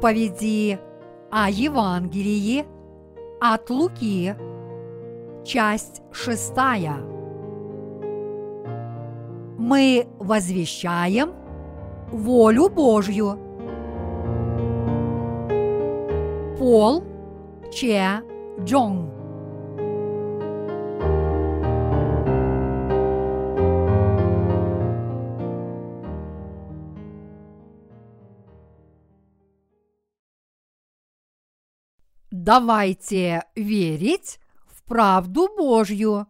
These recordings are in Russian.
Проповеди о Евангелии от Луки, часть шестая. Мы возвещаем волю Божью. Пол Че Джонг Давайте верить в правду Божью.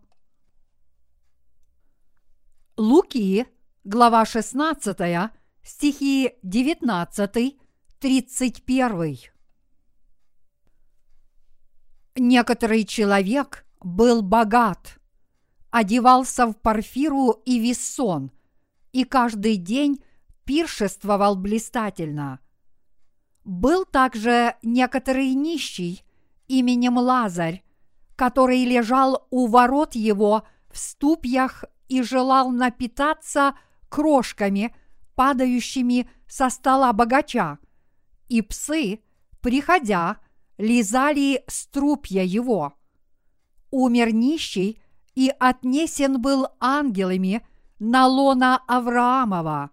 Луки, глава 16, стихи 19, 31. Некоторый человек был богат, одевался в парфиру и вессон, и каждый день пиршествовал блистательно – был также некоторый нищий именем Лазарь, который лежал у ворот его в ступьях и желал напитаться крошками, падающими со стола богача, и псы, приходя, лизали струпья его. Умер нищий и отнесен был ангелами на лона Авраамова.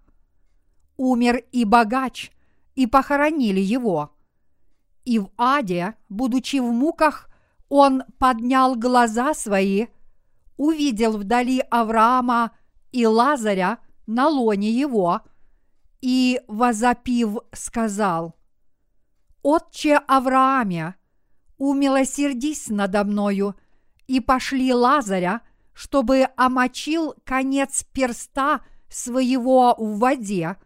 Умер и богач, и похоронили его. И в аде, будучи в муках, он поднял глаза свои, увидел вдали Авраама и Лазаря на лоне его, и, возопив, сказал, «Отче Аврааме, умилосердись надо мною, и пошли Лазаря, чтобы омочил конец перста своего в воде,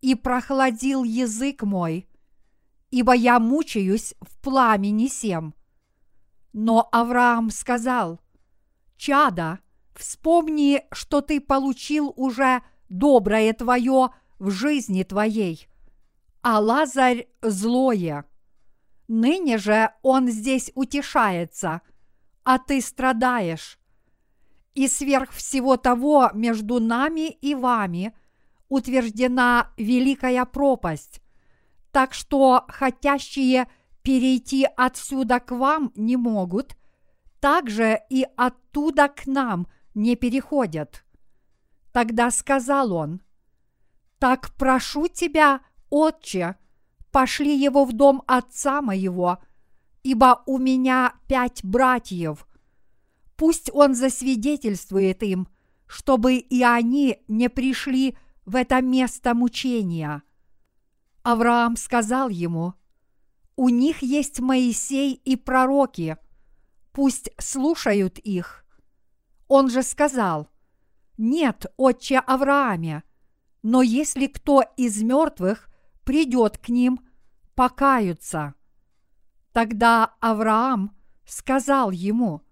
и прохладил язык мой, ибо я мучаюсь в пламени сем. Но Авраам сказал, «Чада, вспомни, что ты получил уже доброе твое в жизни твоей, а Лазарь злое. Ныне же он здесь утешается, а ты страдаешь. И сверх всего того между нами и вами – утверждена великая пропасть, так что хотящие перейти отсюда к вам не могут, также и оттуда к нам не переходят. Тогда сказал он, «Так прошу тебя, отче, пошли его в дом отца моего, ибо у меня пять братьев. Пусть он засвидетельствует им, чтобы и они не пришли в это место мучения. Авраам сказал ему, «У них есть Моисей и пророки, пусть слушают их». Он же сказал, «Нет, отче Аврааме, но если кто из мертвых придет к ним, покаются». Тогда Авраам сказал ему,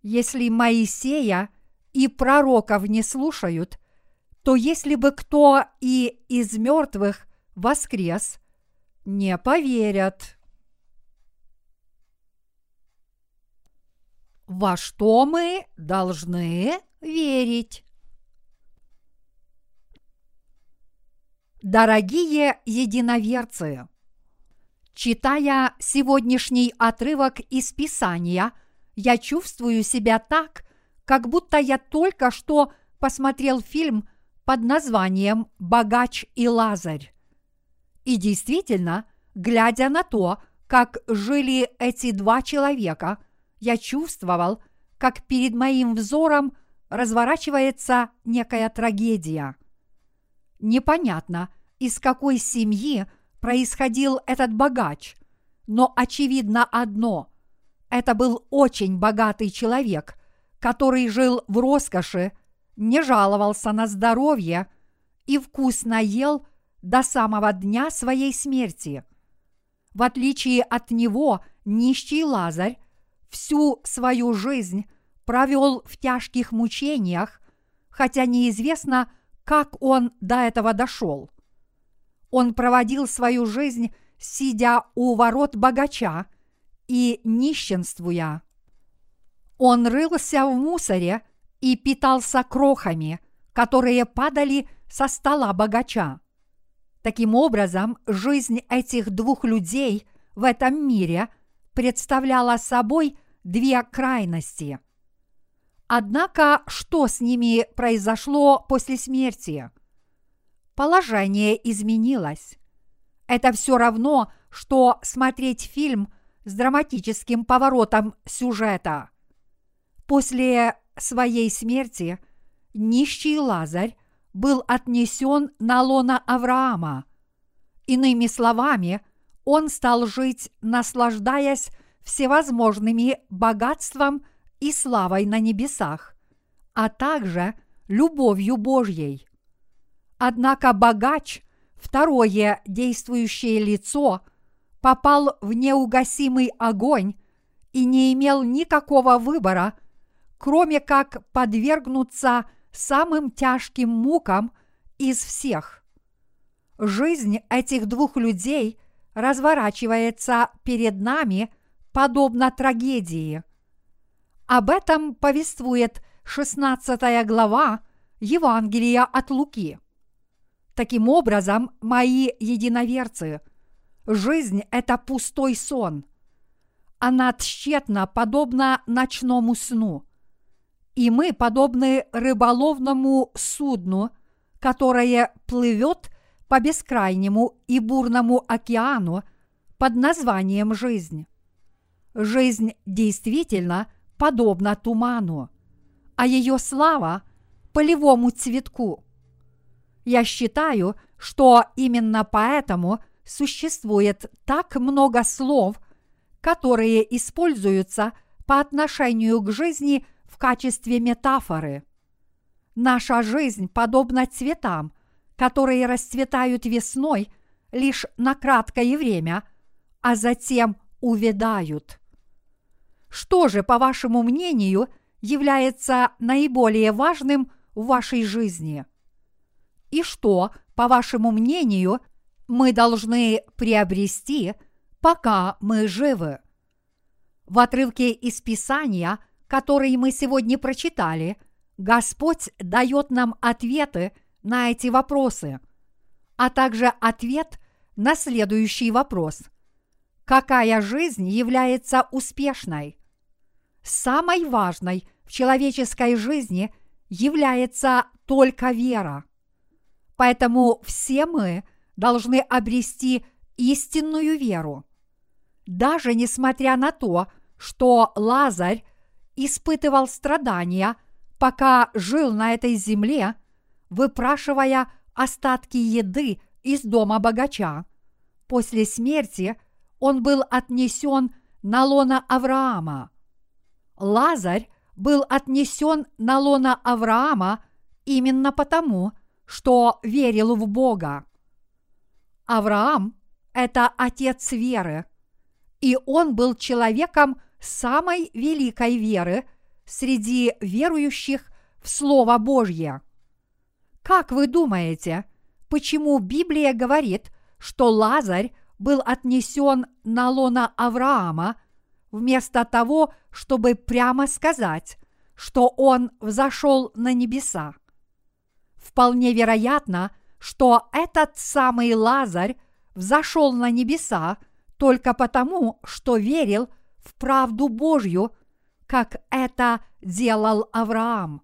«Если Моисея и пророков не слушают, то если бы кто и из мертвых воскрес, не поверят. Во что мы должны верить? Дорогие единоверцы, читая сегодняшний отрывок из Писания, я чувствую себя так, как будто я только что посмотрел фильм под названием «Богач и Лазарь». И действительно, глядя на то, как жили эти два человека, я чувствовал, как перед моим взором разворачивается некая трагедия. Непонятно, из какой семьи происходил этот богач, но очевидно одно – это был очень богатый человек, который жил в роскоши не жаловался на здоровье и вкусно ел до самого дня своей смерти. В отличие от него, нищий Лазарь всю свою жизнь провел в тяжких мучениях, хотя неизвестно, как он до этого дошел. Он проводил свою жизнь, сидя у ворот богача и нищенствуя. Он рылся в мусоре и питался крохами, которые падали со стола богача. Таким образом, жизнь этих двух людей в этом мире представляла собой две крайности. Однако, что с ними произошло после смерти? Положение изменилось. Это все равно, что смотреть фильм с драматическим поворотом сюжета. После своей смерти нищий Лазарь был отнесен на лона Авраама. Иными словами, он стал жить, наслаждаясь всевозможными богатством и славой на небесах, а также любовью Божьей. Однако богач, второе действующее лицо, попал в неугасимый огонь и не имел никакого выбора, кроме как подвергнуться самым тяжким мукам из всех. Жизнь этих двух людей разворачивается перед нами подобно трагедии. Об этом повествует 16 глава Евангелия от Луки. Таким образом, мои единоверцы, жизнь – это пустой сон. Она тщетна, подобно ночному сну – и мы подобны рыболовному судну, которое плывет по бескрайнему и бурному океану под названием жизнь. Жизнь действительно подобна туману, а ее слава – полевому цветку. Я считаю, что именно поэтому существует так много слов, которые используются по отношению к жизни качестве метафоры. Наша жизнь подобна цветам, которые расцветают весной лишь на краткое время, а затем увядают. Что же, по вашему мнению, является наиболее важным в вашей жизни? И что, по вашему мнению, мы должны приобрести, пока мы живы? В отрывке из Писания – который мы сегодня прочитали, Господь дает нам ответы на эти вопросы, а также ответ на следующий вопрос. Какая жизнь является успешной? Самой важной в человеческой жизни является только вера. Поэтому все мы должны обрести истинную веру. Даже несмотря на то, что Лазарь испытывал страдания, пока жил на этой земле, выпрашивая остатки еды из дома богача. После смерти он был отнесен на лона Авраама. Лазарь был отнесен на лона Авраама именно потому, что верил в Бога. Авраам – это отец веры, и он был человеком – самой великой веры среди верующих в Слово Божье. Как вы думаете, почему Библия говорит, что Лазарь был отнесен на лона Авраама, вместо того, чтобы прямо сказать, что он взошел на небеса? Вполне вероятно, что этот самый Лазарь взошел на небеса только потому, что верил – в правду Божью, как это делал Авраам.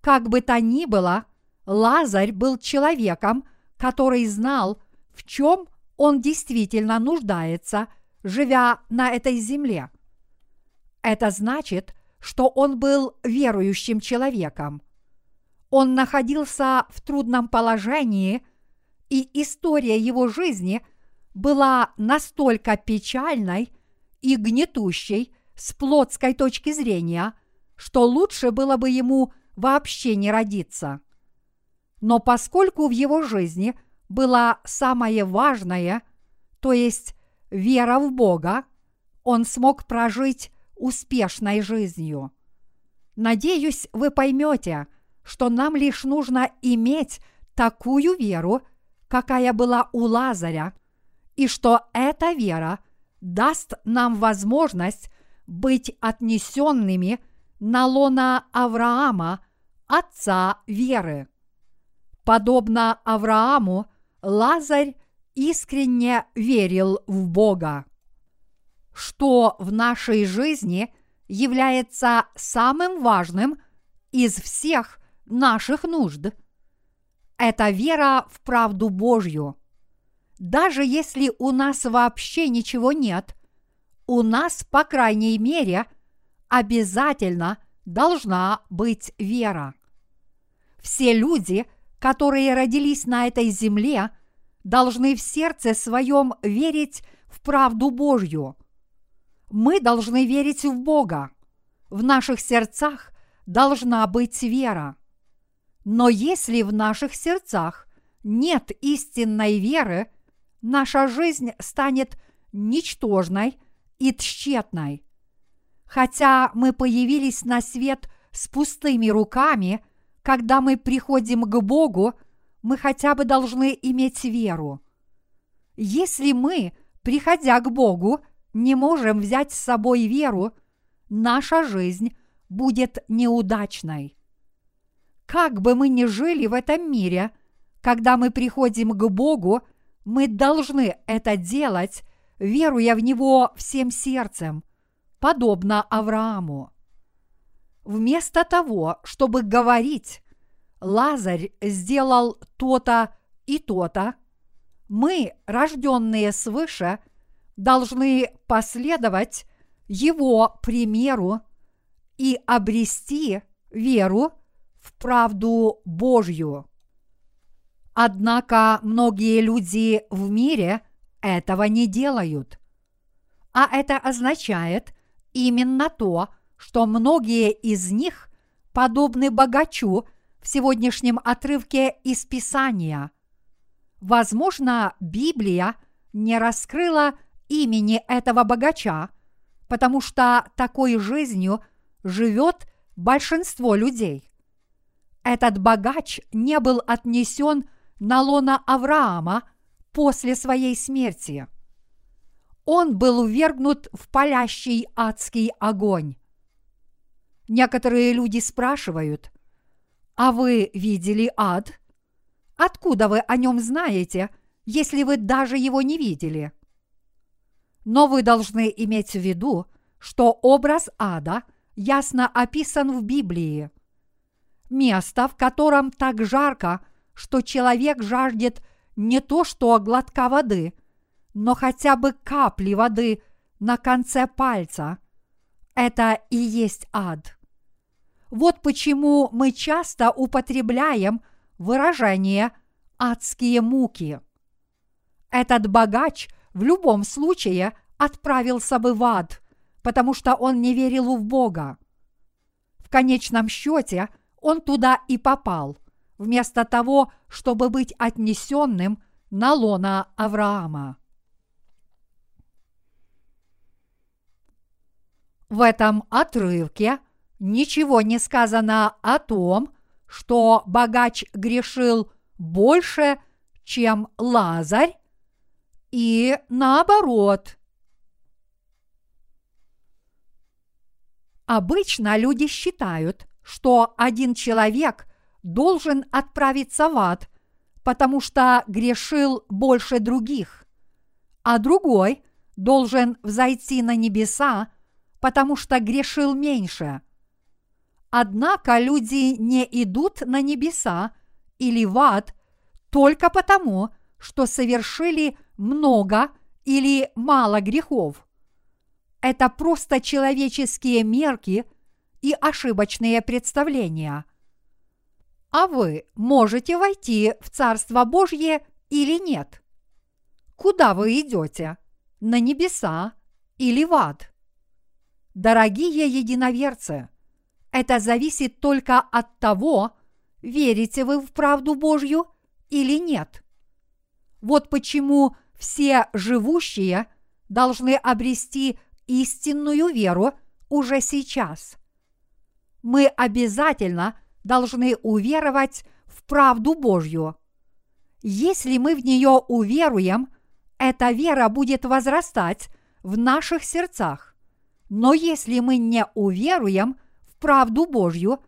Как бы то ни было, Лазарь был человеком, который знал, в чем он действительно нуждается, живя на этой земле. Это значит, что он был верующим человеком. Он находился в трудном положении, и история его жизни была настолько печальной, и гнетущей с плотской точки зрения, что лучше было бы ему вообще не родиться. Но поскольку в его жизни было самое важное, то есть вера в Бога, он смог прожить успешной жизнью. Надеюсь, вы поймете, что нам лишь нужно иметь такую веру, какая была у Лазаря, и что эта вера даст нам возможность быть отнесенными на лона Авраама, отца веры. Подобно Аврааму, Лазарь искренне верил в Бога. Что в нашей жизни является самым важным из всех наших нужд? Это вера в правду Божью. Даже если у нас вообще ничего нет, у нас, по крайней мере, обязательно должна быть вера. Все люди, которые родились на этой земле, должны в сердце своем верить в правду Божью. Мы должны верить в Бога. В наших сердцах должна быть вера. Но если в наших сердцах нет истинной веры, наша жизнь станет ничтожной и тщетной. Хотя мы появились на свет с пустыми руками, когда мы приходим к Богу, мы хотя бы должны иметь веру. Если мы, приходя к Богу, не можем взять с собой веру, наша жизнь будет неудачной. Как бы мы ни жили в этом мире, когда мы приходим к Богу, мы должны это делать, веруя в Него всем сердцем, подобно Аврааму. Вместо того, чтобы говорить, Лазарь сделал то-то и то-то, мы, рожденные свыше, должны последовать его примеру и обрести веру в правду Божью. Однако многие люди в мире этого не делают. А это означает именно то, что многие из них подобны богачу в сегодняшнем отрывке из Писания. Возможно, Библия не раскрыла имени этого богача, потому что такой жизнью живет большинство людей. Этот богач не был отнесен на лона Авраама после своей смерти. Он был увергнут в палящий адский огонь. Некоторые люди спрашивают, а вы видели ад? Откуда вы о нем знаете, если вы даже его не видели? Но вы должны иметь в виду, что образ ада ясно описан в Библии. Место, в котором так жарко, что человек жаждет не то что глотка воды, но хотя бы капли воды на конце пальца. Это и есть ад. Вот почему мы часто употребляем выражение «адские муки». Этот богач в любом случае отправился бы в ад, потому что он не верил в Бога. В конечном счете он туда и попал, вместо того, чтобы быть отнесенным на лона Авраама. В этом отрывке ничего не сказано о том, что богач грешил больше, чем Лазарь, и наоборот. Обычно люди считают, что один человек должен отправиться в ад, потому что грешил больше других, а другой должен взойти на небеса, потому что грешил меньше. Однако люди не идут на небеса или в ад только потому, что совершили много или мало грехов. Это просто человеческие мерки и ошибочные представления. А вы можете войти в Царство Божье или нет? Куда вы идете? На небеса или в ад? Дорогие единоверцы, это зависит только от того, верите вы в правду Божью или нет. Вот почему все живущие должны обрести истинную веру уже сейчас. Мы обязательно должны уверовать в правду Божью. Если мы в нее уверуем, эта вера будет возрастать в наших сердцах. Но если мы не уверуем в правду Божью,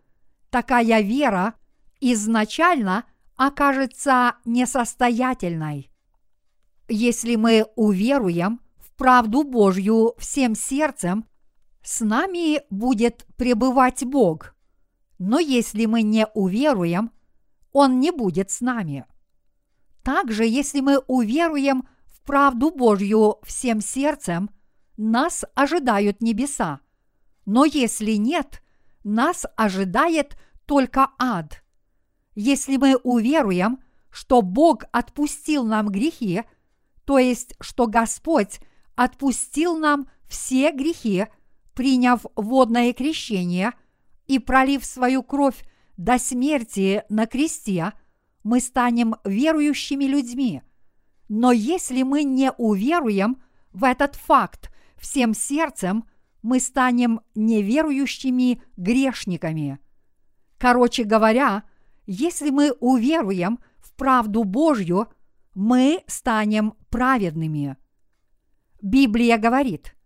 такая вера изначально окажется несостоятельной. Если мы уверуем в правду Божью всем сердцем, с нами будет пребывать Бог. Но если мы не уверуем, Он не будет с нами. Также, если мы уверуем в правду Божью всем сердцем, нас ожидают небеса. Но если нет, нас ожидает только ад. Если мы уверуем, что Бог отпустил нам грехи, то есть, что Господь отпустил нам все грехи, приняв водное крещение и пролив свою кровь до смерти на кресте, мы станем верующими людьми. Но если мы не уверуем в этот факт всем сердцем, мы станем неверующими грешниками. Короче говоря, если мы уверуем в правду Божью, мы станем праведными. Библия говорит,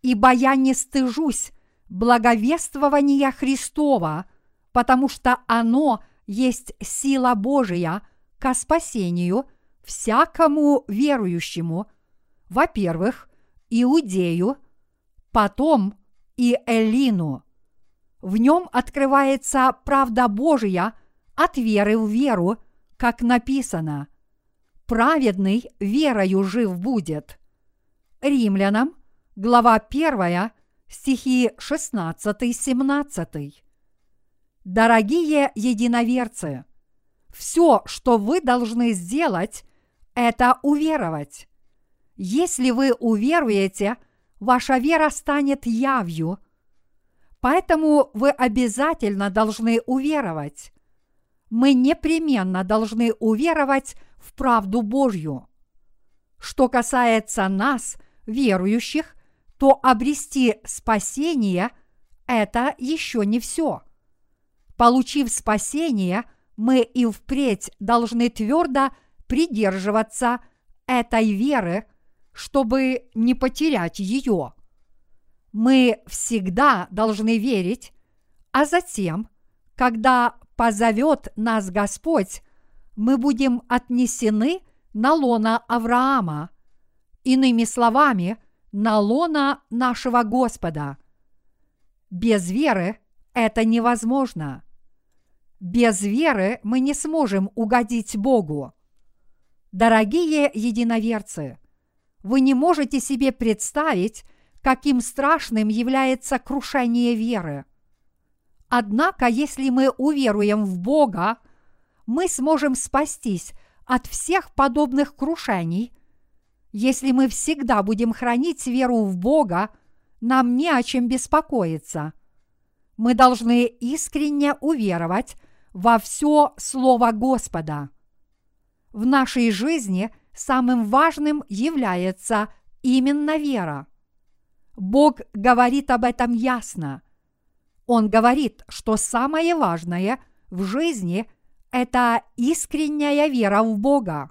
«Ибо я не стыжусь благовествования Христова, потому что оно есть сила Божия ко спасению всякому верующему, во-первых, Иудею, потом и Элину. В нем открывается правда Божия от веры в веру, как написано. Праведный верою жив будет. Римлянам, глава 1, стихи 16-17. Дорогие единоверцы, все, что вы должны сделать, это уверовать. Если вы уверуете, ваша вера станет явью. Поэтому вы обязательно должны уверовать. Мы непременно должны уверовать в правду Божью. Что касается нас, верующих, то обрести спасение – это еще не все – Получив спасение, мы и впредь должны твердо придерживаться этой веры, чтобы не потерять ее. Мы всегда должны верить, а затем, когда позовет нас Господь, мы будем отнесены на лона Авраама, иными словами, на лона нашего Господа. Без веры это невозможно. Без веры мы не сможем угодить Богу. Дорогие единоверцы, вы не можете себе представить, каким страшным является крушение веры. Однако, если мы уверуем в Бога, мы сможем спастись от всех подобных крушений. Если мы всегда будем хранить веру в Бога, нам не о чем беспокоиться. Мы должны искренне уверовать во все Слово Господа. В нашей жизни самым важным является именно вера. Бог говорит об этом ясно. Он говорит, что самое важное в жизни – это искренняя вера в Бога.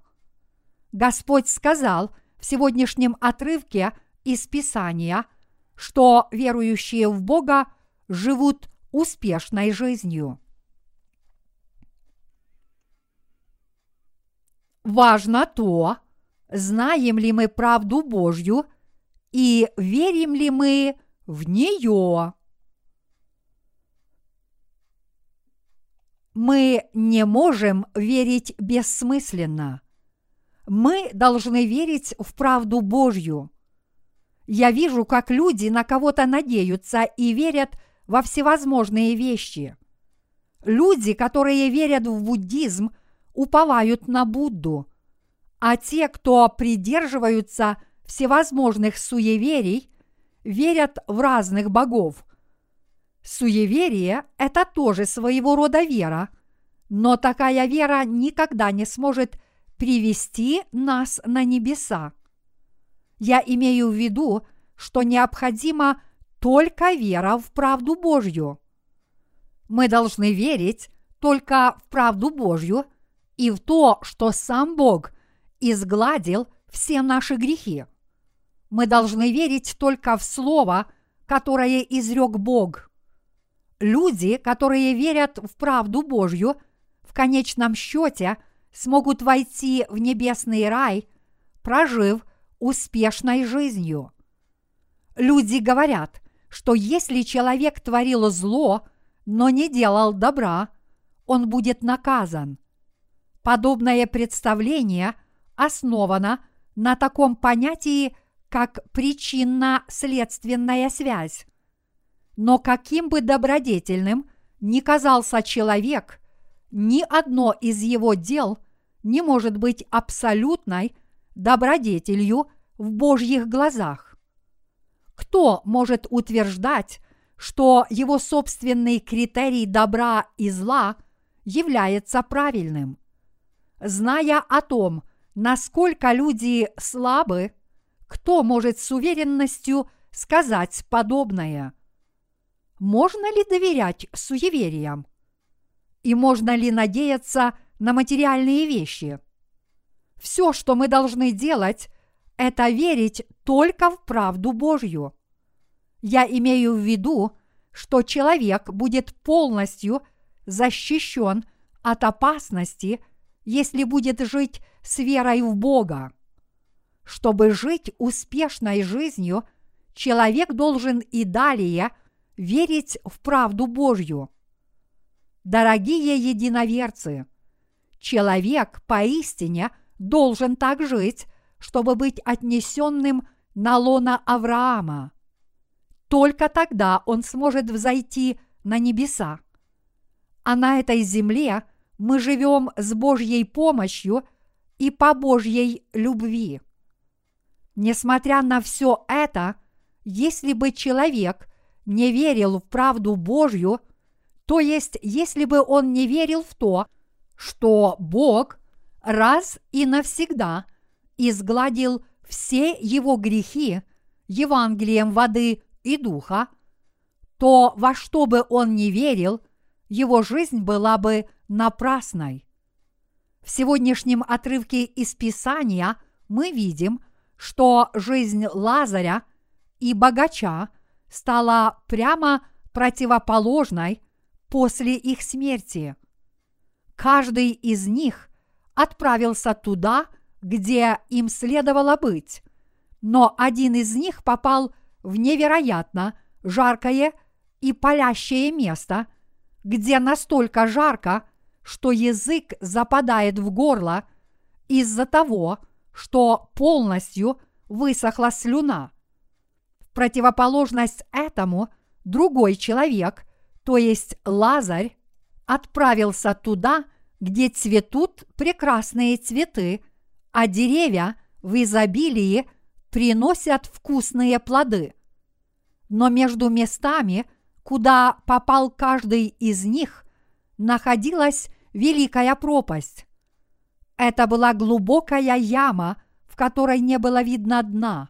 Господь сказал в сегодняшнем отрывке из Писания, что верующие в Бога живут успешной жизнью. Важно то, знаем ли мы правду Божью и верим ли мы в нее. Мы не можем верить бессмысленно. Мы должны верить в правду Божью. Я вижу, как люди на кого-то надеются и верят во всевозможные вещи. Люди, которые верят в буддизм, уповают на Будду, а те, кто придерживаются всевозможных суеверий, верят в разных богов. Суеверие – это тоже своего рода вера, но такая вера никогда не сможет привести нас на небеса. Я имею в виду, что необходима только вера в правду Божью. Мы должны верить только в правду Божью – и в то, что сам Бог изгладил все наши грехи. Мы должны верить только в Слово, которое изрек Бог. Люди, которые верят в правду Божью, в конечном счете смогут войти в небесный рай, прожив успешной жизнью. Люди говорят, что если человек творил зло, но не делал добра, он будет наказан. Подобное представление основано на таком понятии, как причинно-следственная связь. Но каким бы добродетельным ни казался человек, ни одно из его дел не может быть абсолютной добродетелью в Божьих глазах. Кто может утверждать, что его собственный критерий добра и зла является правильным? Зная о том, насколько люди слабы, кто может с уверенностью сказать подобное? Можно ли доверять суевериям? И можно ли надеяться на материальные вещи? Все, что мы должны делать, это верить только в правду Божью. Я имею в виду, что человек будет полностью защищен от опасности, если будет жить с верой в Бога. Чтобы жить успешной жизнью, человек должен и далее верить в правду Божью. Дорогие единоверцы, человек поистине должен так жить, чтобы быть отнесенным на лона Авраама. Только тогда он сможет взойти на небеса. А на этой земле мы живем с Божьей помощью и по Божьей любви. Несмотря на все это, если бы человек не верил в правду Божью, то есть если бы он не верил в то, что Бог раз и навсегда изгладил все его грехи Евангелием воды и духа, то во что бы он ни верил, его жизнь была бы напрасной. В сегодняшнем отрывке из Писания мы видим, что жизнь Лазаря и богача стала прямо противоположной после их смерти. Каждый из них отправился туда, где им следовало быть, но один из них попал в невероятно жаркое и палящее место, где настолько жарко, что язык западает в горло из-за того, что полностью высохла слюна. В противоположность этому другой человек, то есть Лазарь, отправился туда, где цветут прекрасные цветы, а деревья в изобилии приносят вкусные плоды. Но между местами, куда попал каждый из них, находилась великая пропасть. Это была глубокая яма, в которой не было видно дна.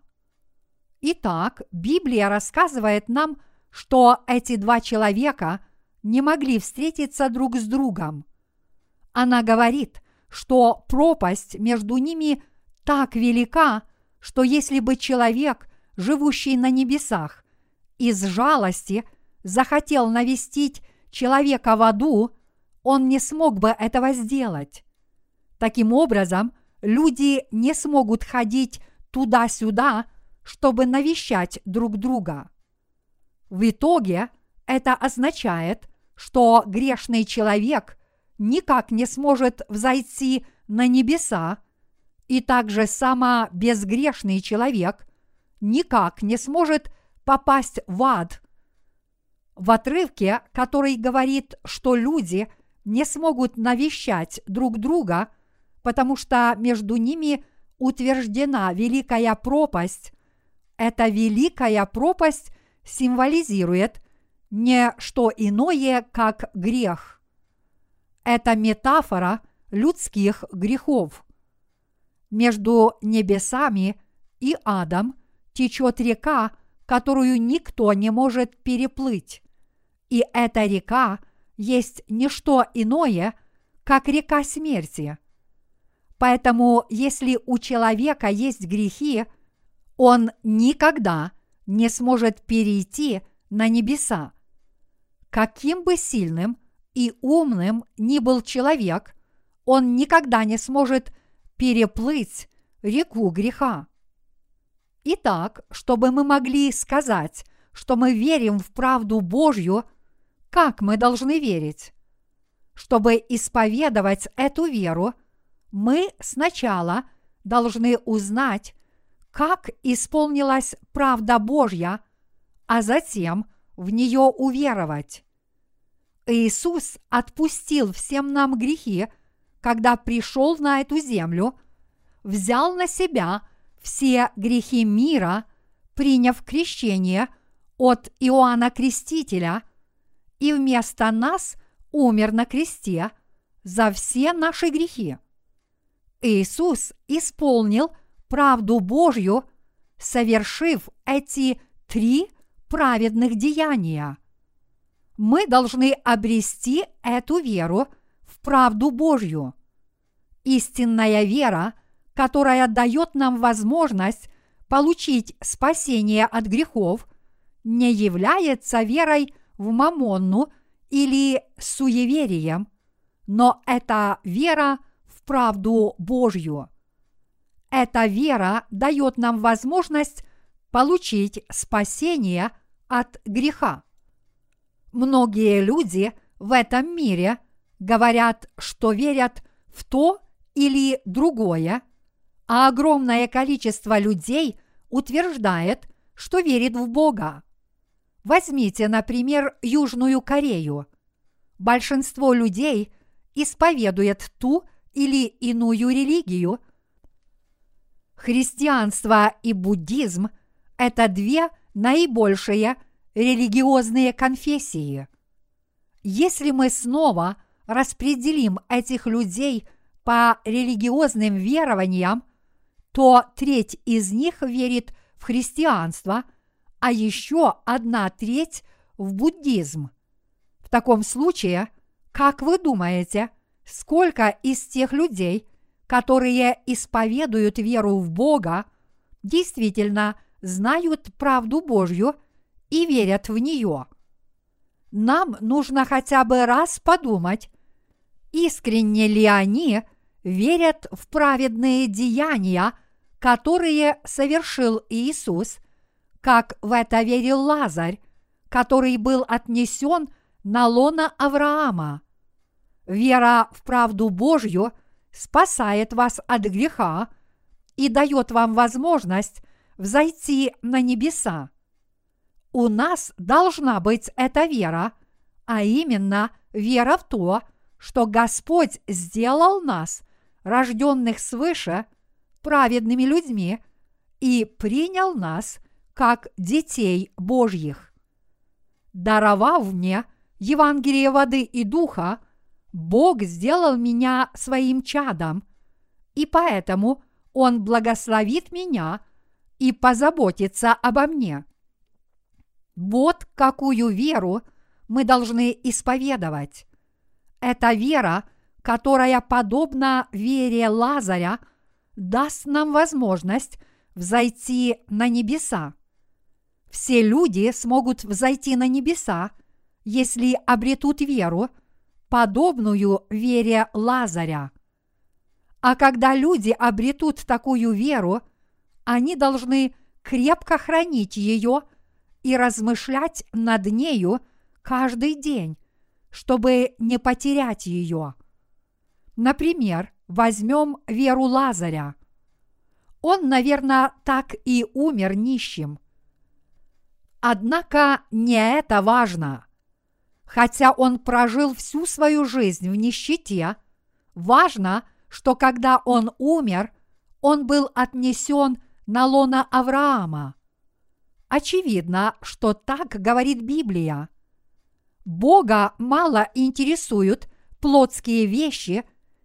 Итак, Библия рассказывает нам, что эти два человека не могли встретиться друг с другом. Она говорит, что пропасть между ними так велика, что если бы человек, живущий на небесах, из жалости захотел навестить человека в аду, он не смог бы этого сделать. Таким образом, люди не смогут ходить туда-сюда, чтобы навещать друг друга. В итоге это означает, что грешный человек никак не сможет взойти на небеса, и также сама безгрешный человек никак не сможет попасть в ад. В отрывке, который говорит, что люди не смогут навещать друг друга, потому что между ними утверждена великая пропасть, эта великая пропасть символизирует не что иное, как грех. Это метафора людских грехов. Между небесами и адом течет река, которую никто не может переплыть. И эта река есть не что иное, как река смерти. Поэтому, если у человека есть грехи, он никогда не сможет перейти на небеса. Каким бы сильным и умным ни был человек, он никогда не сможет переплыть реку греха. Итак, чтобы мы могли сказать, что мы верим в правду Божью, как мы должны верить? Чтобы исповедовать эту веру, мы сначала должны узнать, как исполнилась правда Божья, а затем в нее уверовать. Иисус отпустил всем нам грехи, когда пришел на эту землю, взял на себя все грехи мира, приняв крещение от Иоанна Крестителя, и вместо нас умер на кресте за все наши грехи. Иисус исполнил правду Божью, совершив эти три праведных деяния. Мы должны обрести эту веру в правду Божью. Истинная вера, которая дает нам возможность получить спасение от грехов, не является верой в мамонну или суеверием, но это вера в правду Божью. Эта вера дает нам возможность получить спасение от греха. Многие люди в этом мире говорят, что верят в то или другое, а огромное количество людей утверждает, что верит в Бога. Возьмите, например, Южную Корею. Большинство людей исповедует ту или иную религию. Христианство и буддизм – это две наибольшие религиозные конфессии. Если мы снова распределим этих людей по религиозным верованиям, то треть из них верит в христианство, а еще одна треть в буддизм. В таком случае, как вы думаете, сколько из тех людей, которые исповедуют веру в Бога, действительно знают правду Божью и верят в нее? Нам нужно хотя бы раз подумать, искренне ли они верят в праведные деяния, которые совершил Иисус, как в это верил Лазарь, который был отнесен на лона Авраама. Вера в правду Божью спасает вас от греха и дает вам возможность взойти на небеса. У нас должна быть эта вера, а именно вера в то, что Господь сделал нас, рожденных свыше, праведными людьми и принял нас как детей Божьих. Даровав мне Евангелие воды и духа, Бог сделал меня своим чадом, и поэтому Он благословит меня и позаботится обо мне. Вот какую веру мы должны исповедовать. Эта вера, которая подобна вере Лазаря, даст нам возможность взойти на небеса. Все люди смогут взойти на небеса, если обретут веру, подобную вере Лазаря. А когда люди обретут такую веру, они должны крепко хранить ее и размышлять над нею каждый день, чтобы не потерять ее. Например, возьмем веру Лазаря. Он, наверное, так и умер нищим. Однако не это важно. Хотя он прожил всю свою жизнь в нищете, важно, что когда он умер, он был отнесен на лона Авраама. Очевидно, что так говорит Библия. Бога мало интересуют плотские вещи,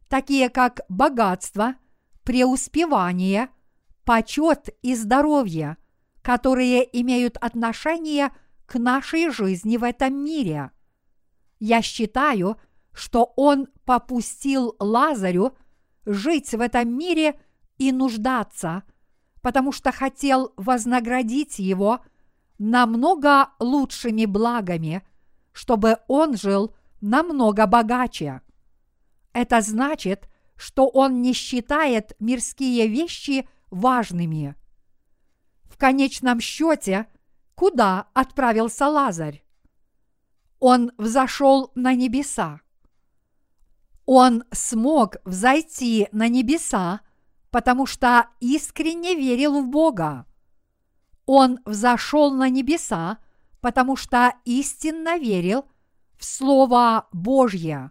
такие как богатство, преуспевание, почет и здоровье, которые имеют отношение к нашей жизни в этом мире. Я считаю, что Он попустил Лазарю жить в этом мире и нуждаться, потому что хотел вознаградить его намного лучшими благами – чтобы он жил намного богаче. Это значит, что он не считает мирские вещи важными. В конечном счете, куда отправился Лазарь? Он взошел на небеса. Он смог взойти на небеса, потому что искренне верил в Бога. Он взошел на небеса, потому что истинно верил в Слово Божье.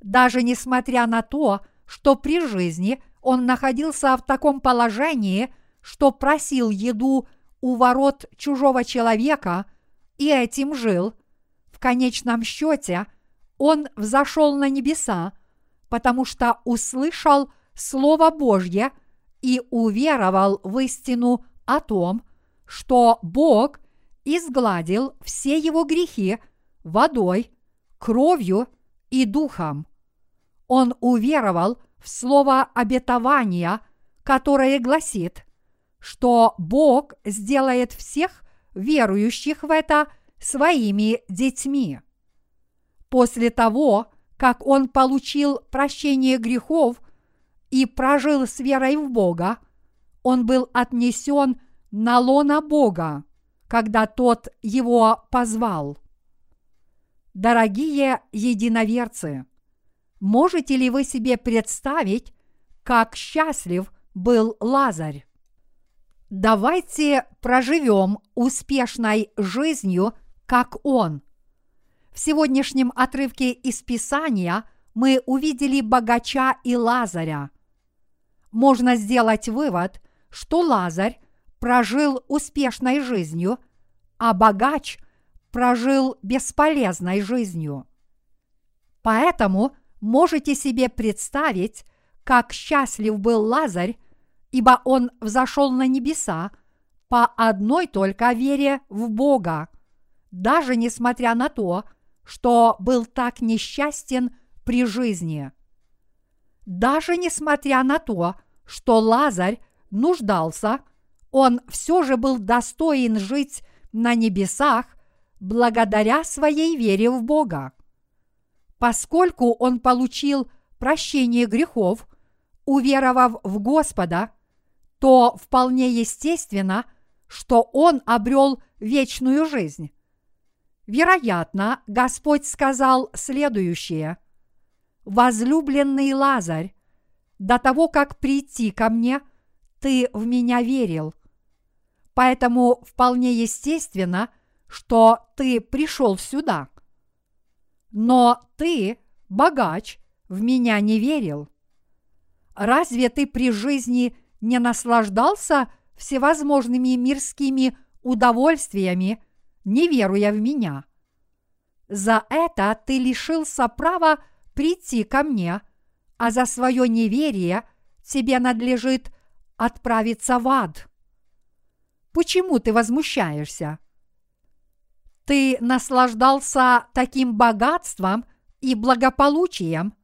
Даже несмотря на то, что при жизни он находился в таком положении, что просил еду у ворот чужого человека и этим жил, в конечном счете он взошел на небеса, потому что услышал Слово Божье и уверовал в истину о том, что Бог изгладил все его грехи водой, кровью и духом. Он уверовал в слово обетования, которое гласит, что Бог сделает всех верующих в это своими детьми. После того, как он получил прощение грехов и прожил с верой в Бога, он был отнесен на лона Бога, когда тот его позвал. Дорогие единоверцы, можете ли вы себе представить, как счастлив был Лазарь? Давайте проживем успешной жизнью, как он. В сегодняшнем отрывке из Писания мы увидели богача и Лазаря. Можно сделать вывод, что Лазарь прожил успешной жизнью, а богач прожил бесполезной жизнью. Поэтому можете себе представить, как счастлив был Лазарь, ибо он взошел на небеса по одной только вере в Бога, даже несмотря на то, что был так несчастен при жизни. Даже несмотря на то, что Лазарь нуждался – он все же был достоин жить на небесах благодаря своей вере в Бога. Поскольку он получил прощение грехов, уверовав в Господа, то вполне естественно, что он обрел вечную жизнь. Вероятно, Господь сказал следующее. «Возлюбленный Лазарь, до того, как прийти ко мне, ты в меня верил – Поэтому вполне естественно, что ты пришел сюда. Но ты, богач, в меня не верил. Разве ты при жизни не наслаждался всевозможными мирскими удовольствиями, не веруя в меня? За это ты лишился права прийти ко мне, а за свое неверие тебе надлежит отправиться в ад. Почему ты возмущаешься? Ты наслаждался таким богатством и благополучием,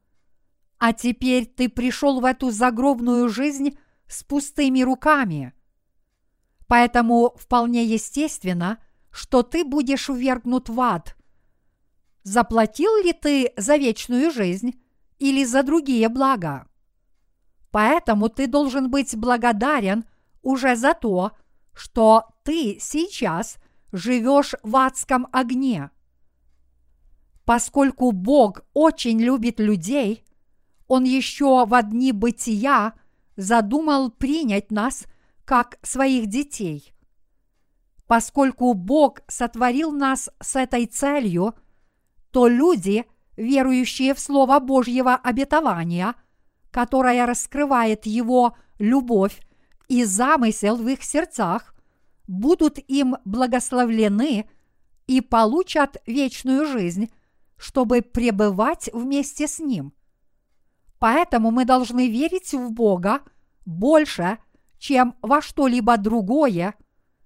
а теперь ты пришел в эту загробную жизнь с пустыми руками. Поэтому вполне естественно, что ты будешь увергнут в ад. Заплатил ли ты за вечную жизнь или за другие блага? Поэтому ты должен быть благодарен уже за то, что ты сейчас живешь в адском огне. Поскольку Бог очень любит людей, Он еще в одни бытия задумал принять нас как своих детей. Поскольку Бог сотворил нас с этой целью, то люди, верующие в Слово Божьего обетования, которое раскрывает Его любовь и замысел в их сердцах будут им благословлены и получат вечную жизнь, чтобы пребывать вместе с Ним. Поэтому мы должны верить в Бога больше, чем во что-либо другое,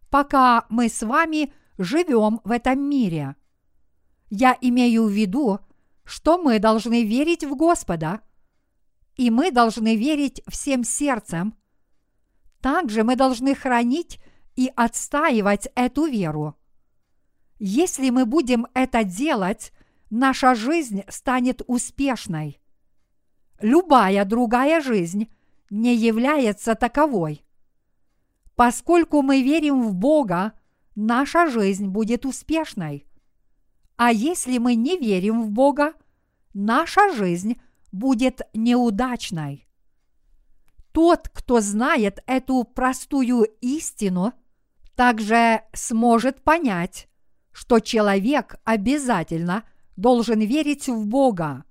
пока мы с вами живем в этом мире. Я имею в виду, что мы должны верить в Господа, и мы должны верить всем сердцем – также мы должны хранить и отстаивать эту веру. Если мы будем это делать, наша жизнь станет успешной. Любая другая жизнь не является таковой. Поскольку мы верим в Бога, наша жизнь будет успешной. А если мы не верим в Бога, наша жизнь будет неудачной. Тот, кто знает эту простую истину, также сможет понять, что человек обязательно должен верить в Бога.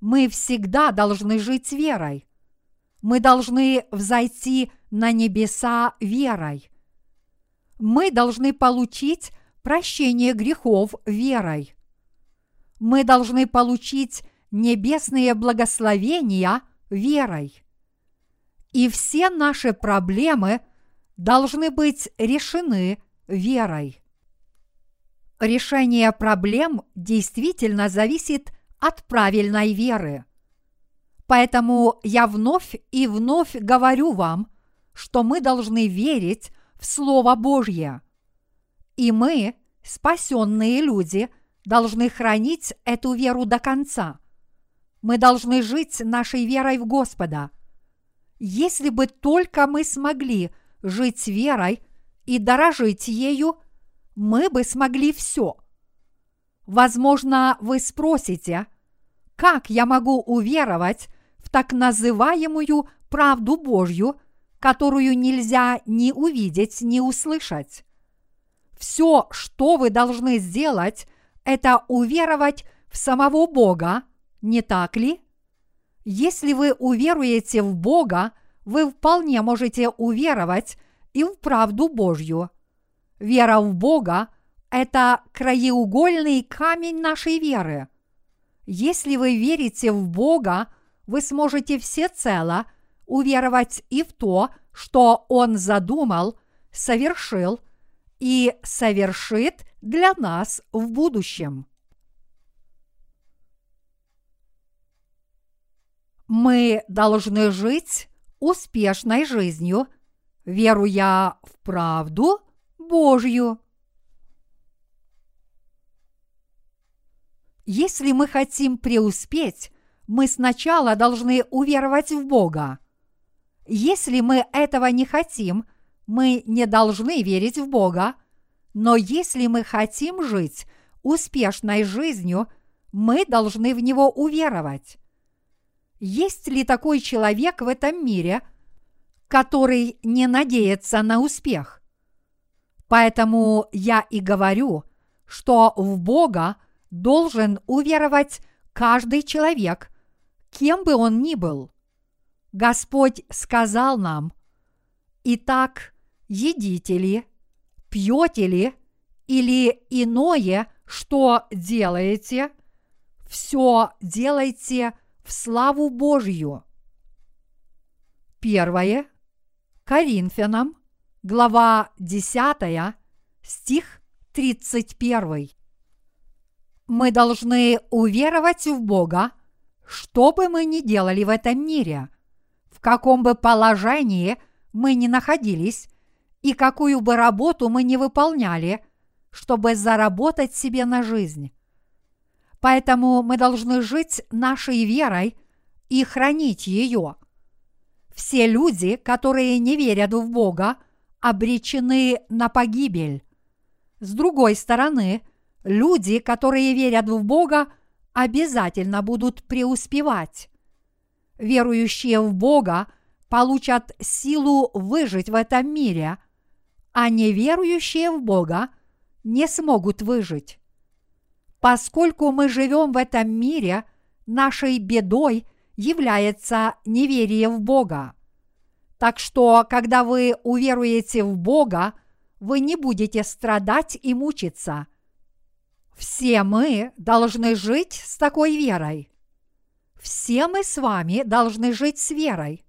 Мы всегда должны жить верой. Мы должны взойти на небеса верой. Мы должны получить прощение грехов верой. Мы должны получить небесные благословения верой. И все наши проблемы должны быть решены верой. Решение проблем действительно зависит от правильной веры. Поэтому я вновь и вновь говорю вам, что мы должны верить в Слово Божье. И мы, спасенные люди, должны хранить эту веру до конца. Мы должны жить нашей верой в Господа. Если бы только мы смогли жить верой и дорожить ею, мы бы смогли все. Возможно, вы спросите, как я могу уверовать в так называемую правду Божью, которую нельзя ни увидеть, ни услышать. Все, что вы должны сделать, это уверовать в самого Бога, не так ли? Если вы уверуете в Бога, вы вполне можете уверовать и в правду Божью. Вера в Бога – это краеугольный камень нашей веры. Если вы верите в Бога, вы сможете всецело уверовать и в то, что Он задумал, совершил и совершит для нас в будущем. Мы должны жить успешной жизнью, веруя в правду Божью. Если мы хотим преуспеть, мы сначала должны уверовать в Бога. Если мы этого не хотим, мы не должны верить в Бога, но если мы хотим жить успешной жизнью, мы должны в Него уверовать. Есть ли такой человек в этом мире, который не надеется на успех? Поэтому я и говорю, что в Бога должен уверовать каждый человек – кем бы он ни был. Господь сказал нам, «Итак, едите ли, пьете ли или иное, что делаете, все делайте в славу Божью». Первое. Коринфянам, глава 10, стих 31. Мы должны уверовать в Бога что бы мы ни делали в этом мире, в каком бы положении мы ни находились и какую бы работу мы ни выполняли, чтобы заработать себе на жизнь. Поэтому мы должны жить нашей верой и хранить ее. Все люди, которые не верят в Бога, обречены на погибель. С другой стороны, люди, которые верят в Бога, обязательно будут преуспевать. Верующие в Бога получат силу выжить в этом мире, а неверующие в Бога не смогут выжить. Поскольку мы живем в этом мире, нашей бедой является неверие в Бога. Так что, когда вы уверуете в Бога, вы не будете страдать и мучиться – все мы должны жить с такой верой. Все мы с вами должны жить с верой.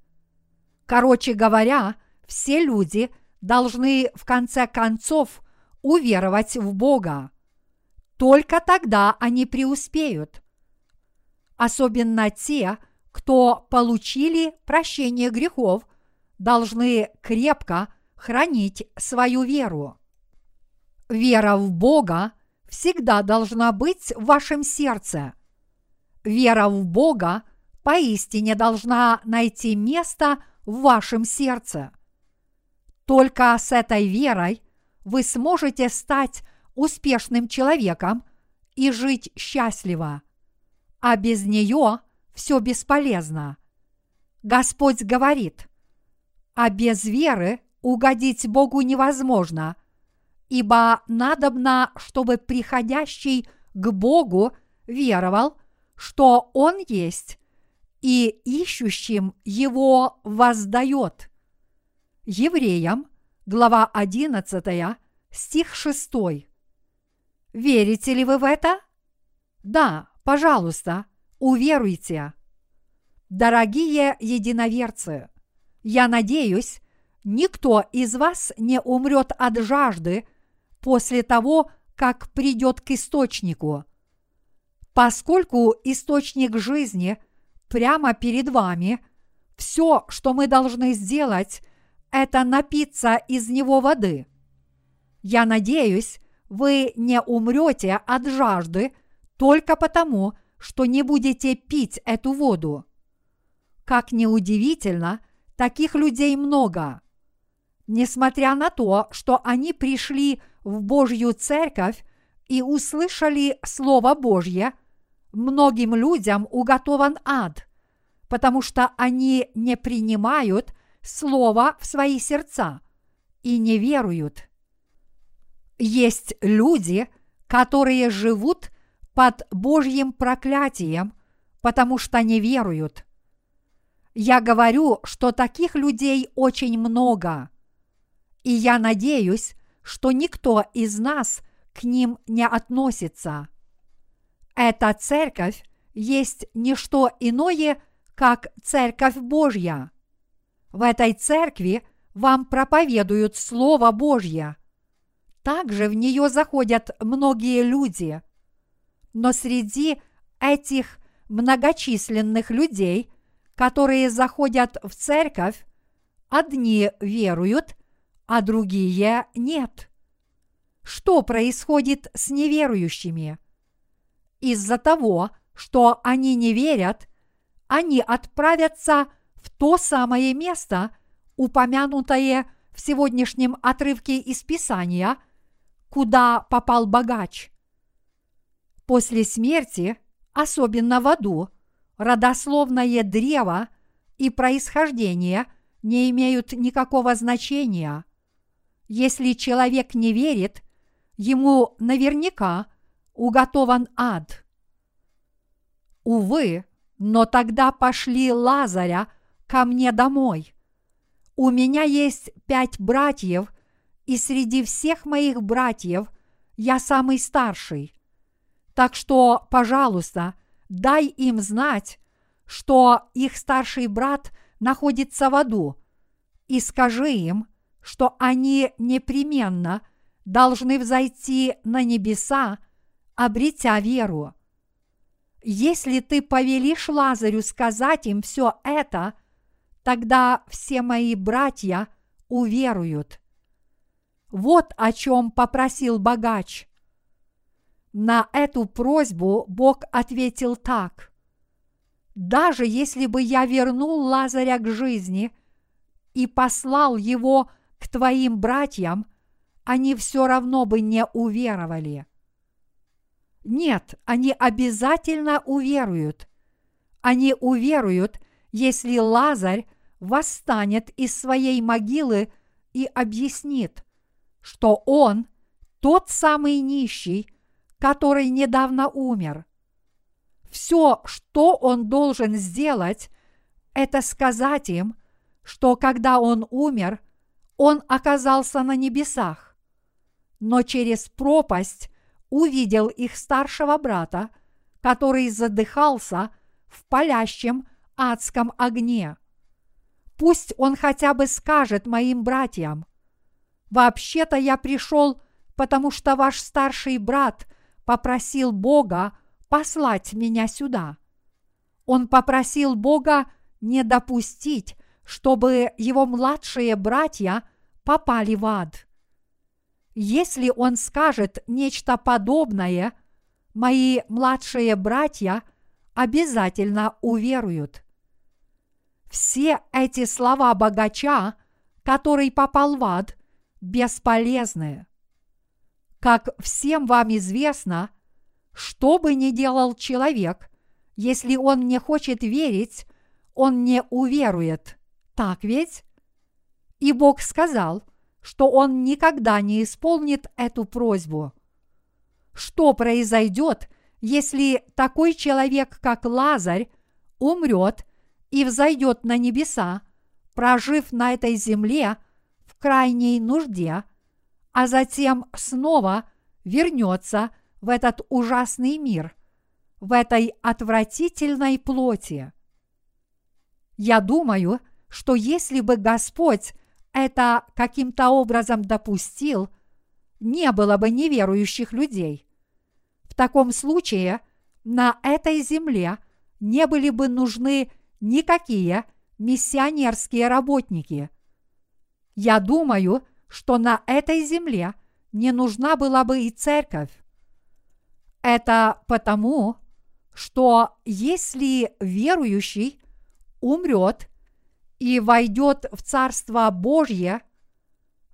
Короче говоря, все люди должны в конце концов уверовать в Бога. Только тогда они преуспеют. Особенно те, кто получили прощение грехов, должны крепко хранить свою веру. Вера в Бога всегда должна быть в вашем сердце. Вера в Бога поистине должна найти место в вашем сердце. Только с этой верой вы сможете стать успешным человеком и жить счастливо. А без нее все бесполезно. Господь говорит, а без веры угодить Богу невозможно, ибо надобно, чтобы приходящий к Богу веровал, что Он есть, и ищущим Его воздает. Евреям, глава 11, стих 6. Верите ли вы в это? Да, пожалуйста, уверуйте. Дорогие единоверцы, я надеюсь, никто из вас не умрет от жажды после того, как придет к источнику. Поскольку источник жизни прямо перед вами, все, что мы должны сделать, это напиться из него воды. Я надеюсь, вы не умрете от жажды только потому, что не будете пить эту воду. Как неудивительно, таких людей много. Несмотря на то, что они пришли в Божью церковь и услышали Слово Божье, многим людям уготован ад, потому что они не принимают Слово в свои сердца и не веруют. Есть люди, которые живут под Божьим проклятием, потому что не веруют. Я говорю, что таких людей очень много. И я надеюсь, что никто из нас к ним не относится. Эта церковь есть не что иное, как церковь Божья. В этой церкви вам проповедуют Слово Божье. Также в нее заходят многие люди. Но среди этих многочисленных людей, которые заходят в церковь, одни веруют, а другие нет. Что происходит с неверующими? Из-за того, что они не верят, они отправятся в то самое место, упомянутое в сегодняшнем отрывке из Писания, куда попал богач. После смерти, особенно в аду, родословное древо и происхождение не имеют никакого значения. Если человек не верит, ему наверняка уготован ад. Увы, но тогда пошли Лазаря ко мне домой. У меня есть пять братьев, и среди всех моих братьев я самый старший. Так что, пожалуйста, дай им знать, что их старший брат находится в аду, и скажи им, что они непременно должны взойти на небеса, обретя веру. Если ты повелишь Лазарю сказать им все это, тогда все мои братья уверуют. Вот о чем попросил богач. На эту просьбу Бог ответил так. Даже если бы я вернул Лазаря к жизни и послал его к твоим братьям, они все равно бы не уверовали. Нет, они обязательно уверуют. Они уверуют, если Лазарь восстанет из своей могилы и объяснит, что он тот самый нищий, который недавно умер. Все, что он должен сделать, это сказать им, что когда он умер, он оказался на небесах, но через пропасть увидел их старшего брата, который задыхался в палящем адском огне. Пусть он хотя бы скажет моим братьям, «Вообще-то я пришел, потому что ваш старший брат попросил Бога послать меня сюда. Он попросил Бога не допустить, чтобы его младшие братья попали в ад. Если он скажет нечто подобное, мои младшие братья обязательно уверуют. Все эти слова богача, который попал в ад, бесполезны. Как всем вам известно, что бы ни делал человек, если он не хочет верить, он не уверует. Так ведь? И Бог сказал, что он никогда не исполнит эту просьбу. Что произойдет, если такой человек, как Лазарь, умрет и взойдет на небеса, прожив на этой земле в крайней нужде, а затем снова вернется в этот ужасный мир, в этой отвратительной плоти. Я думаю, что если бы Господь это каким-то образом допустил, не было бы неверующих людей. В таком случае на этой земле не были бы нужны никакие миссионерские работники. Я думаю, что на этой земле не нужна была бы и церковь. Это потому, что если верующий умрет и войдет в Царство Божье,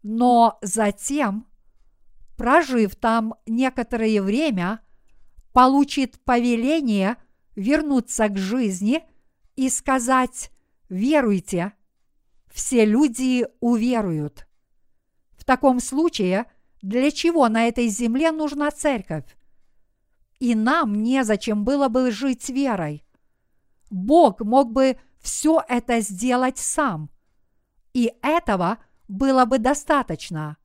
но затем, прожив там некоторое время, получит повеление вернуться к жизни и сказать «веруйте», все люди уверуют. В таком случае, для чего на этой земле нужна церковь? И нам незачем было бы жить верой. Бог мог бы все это сделать сам. И этого было бы достаточно.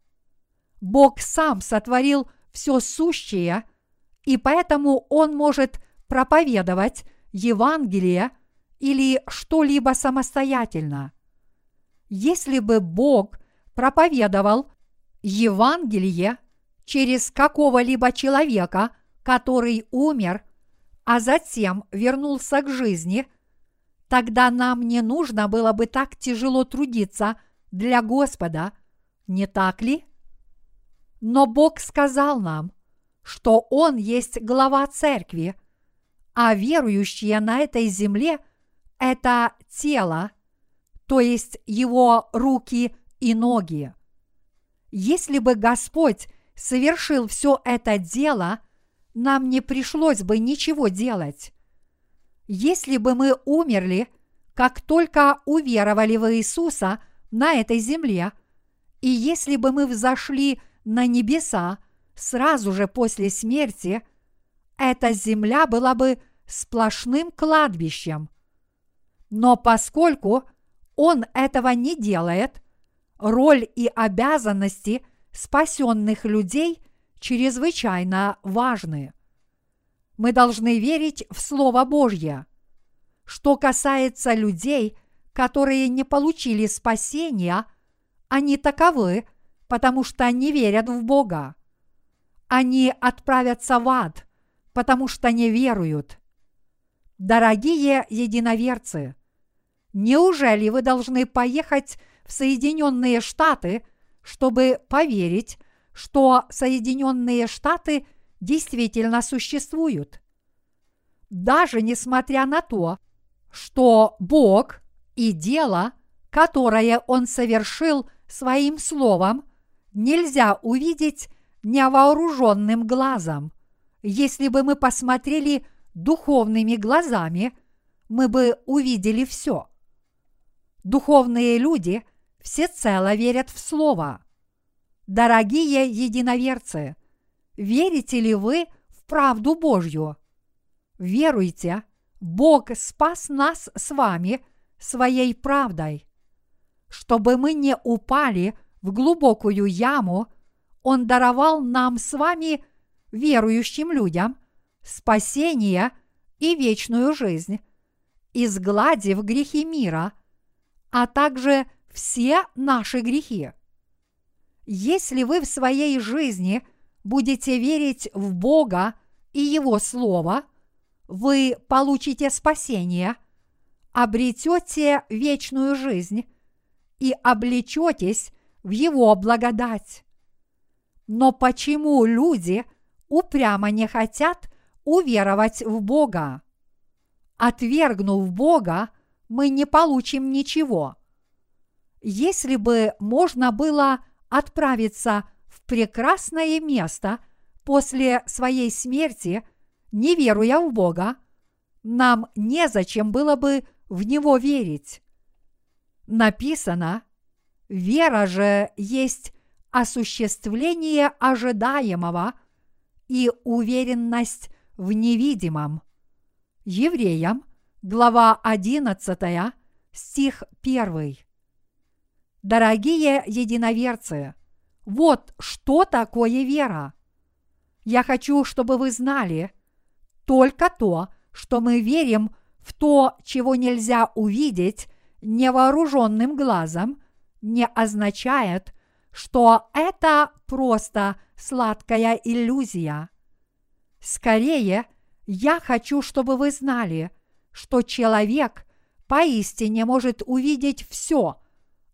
Бог сам сотворил все сущее, и поэтому Он может проповедовать Евангелие или что-либо самостоятельно. Если бы Бог проповедовал Евангелие через какого-либо человека, который умер, а затем вернулся к жизни, тогда нам не нужно было бы так тяжело трудиться для Господа, не так ли? Но Бог сказал нам, что Он есть глава церкви, а верующие на этой земле – это тело, то есть Его руки и ноги. Если бы Господь совершил все это дело, нам не пришлось бы ничего делать. Если бы мы умерли, как только уверовали в Иисуса на этой земле, и если бы мы взошли на небеса сразу же после смерти, эта земля была бы сплошным кладбищем. Но поскольку он этого не делает, роль и обязанности спасенных людей чрезвычайно важны мы должны верить в Слово Божье. Что касается людей, которые не получили спасения, они таковы, потому что не верят в Бога. Они отправятся в ад, потому что не веруют. Дорогие единоверцы, неужели вы должны поехать в Соединенные Штаты, чтобы поверить, что Соединенные Штаты – действительно существуют. Даже несмотря на то, что Бог и дело, которое Он совершил своим словом, нельзя увидеть невооруженным глазом. Если бы мы посмотрели духовными глазами, мы бы увидели все. Духовные люди всецело верят в Слово. Дорогие единоверцы, Верите ли вы в правду Божью? Веруйте, Бог спас нас с вами своей правдой. Чтобы мы не упали в глубокую яму, Он даровал нам с вами, верующим людям, спасение и вечную жизнь, изгладив грехи мира, а также все наши грехи. Если вы в своей жизни – будете верить в Бога и Его Слово, вы получите спасение, обретете вечную жизнь и облечетесь в Его благодать. Но почему люди упрямо не хотят уверовать в Бога? Отвергнув Бога, мы не получим ничего. Если бы можно было отправиться прекрасное место после своей смерти, не веруя в Бога, нам незачем было бы в Него верить. Написано, вера же есть осуществление ожидаемого и уверенность в невидимом. Евреям, глава 11, стих 1. Дорогие единоверцы, вот что такое вера. Я хочу, чтобы вы знали только то, что мы верим в то, чего нельзя увидеть невооруженным глазом, не означает, что это просто сладкая иллюзия. Скорее, я хочу, чтобы вы знали, что человек поистине может увидеть все,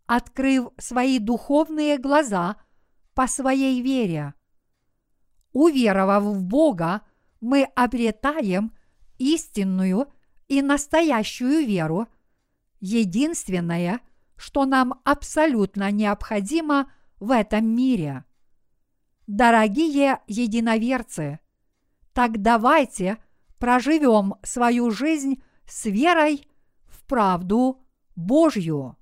открыв свои духовные глаза по своей вере. Уверовав в Бога, мы обретаем истинную и настоящую веру, единственное, что нам абсолютно необходимо в этом мире. Дорогие единоверцы, так давайте проживем свою жизнь с верой в правду Божью.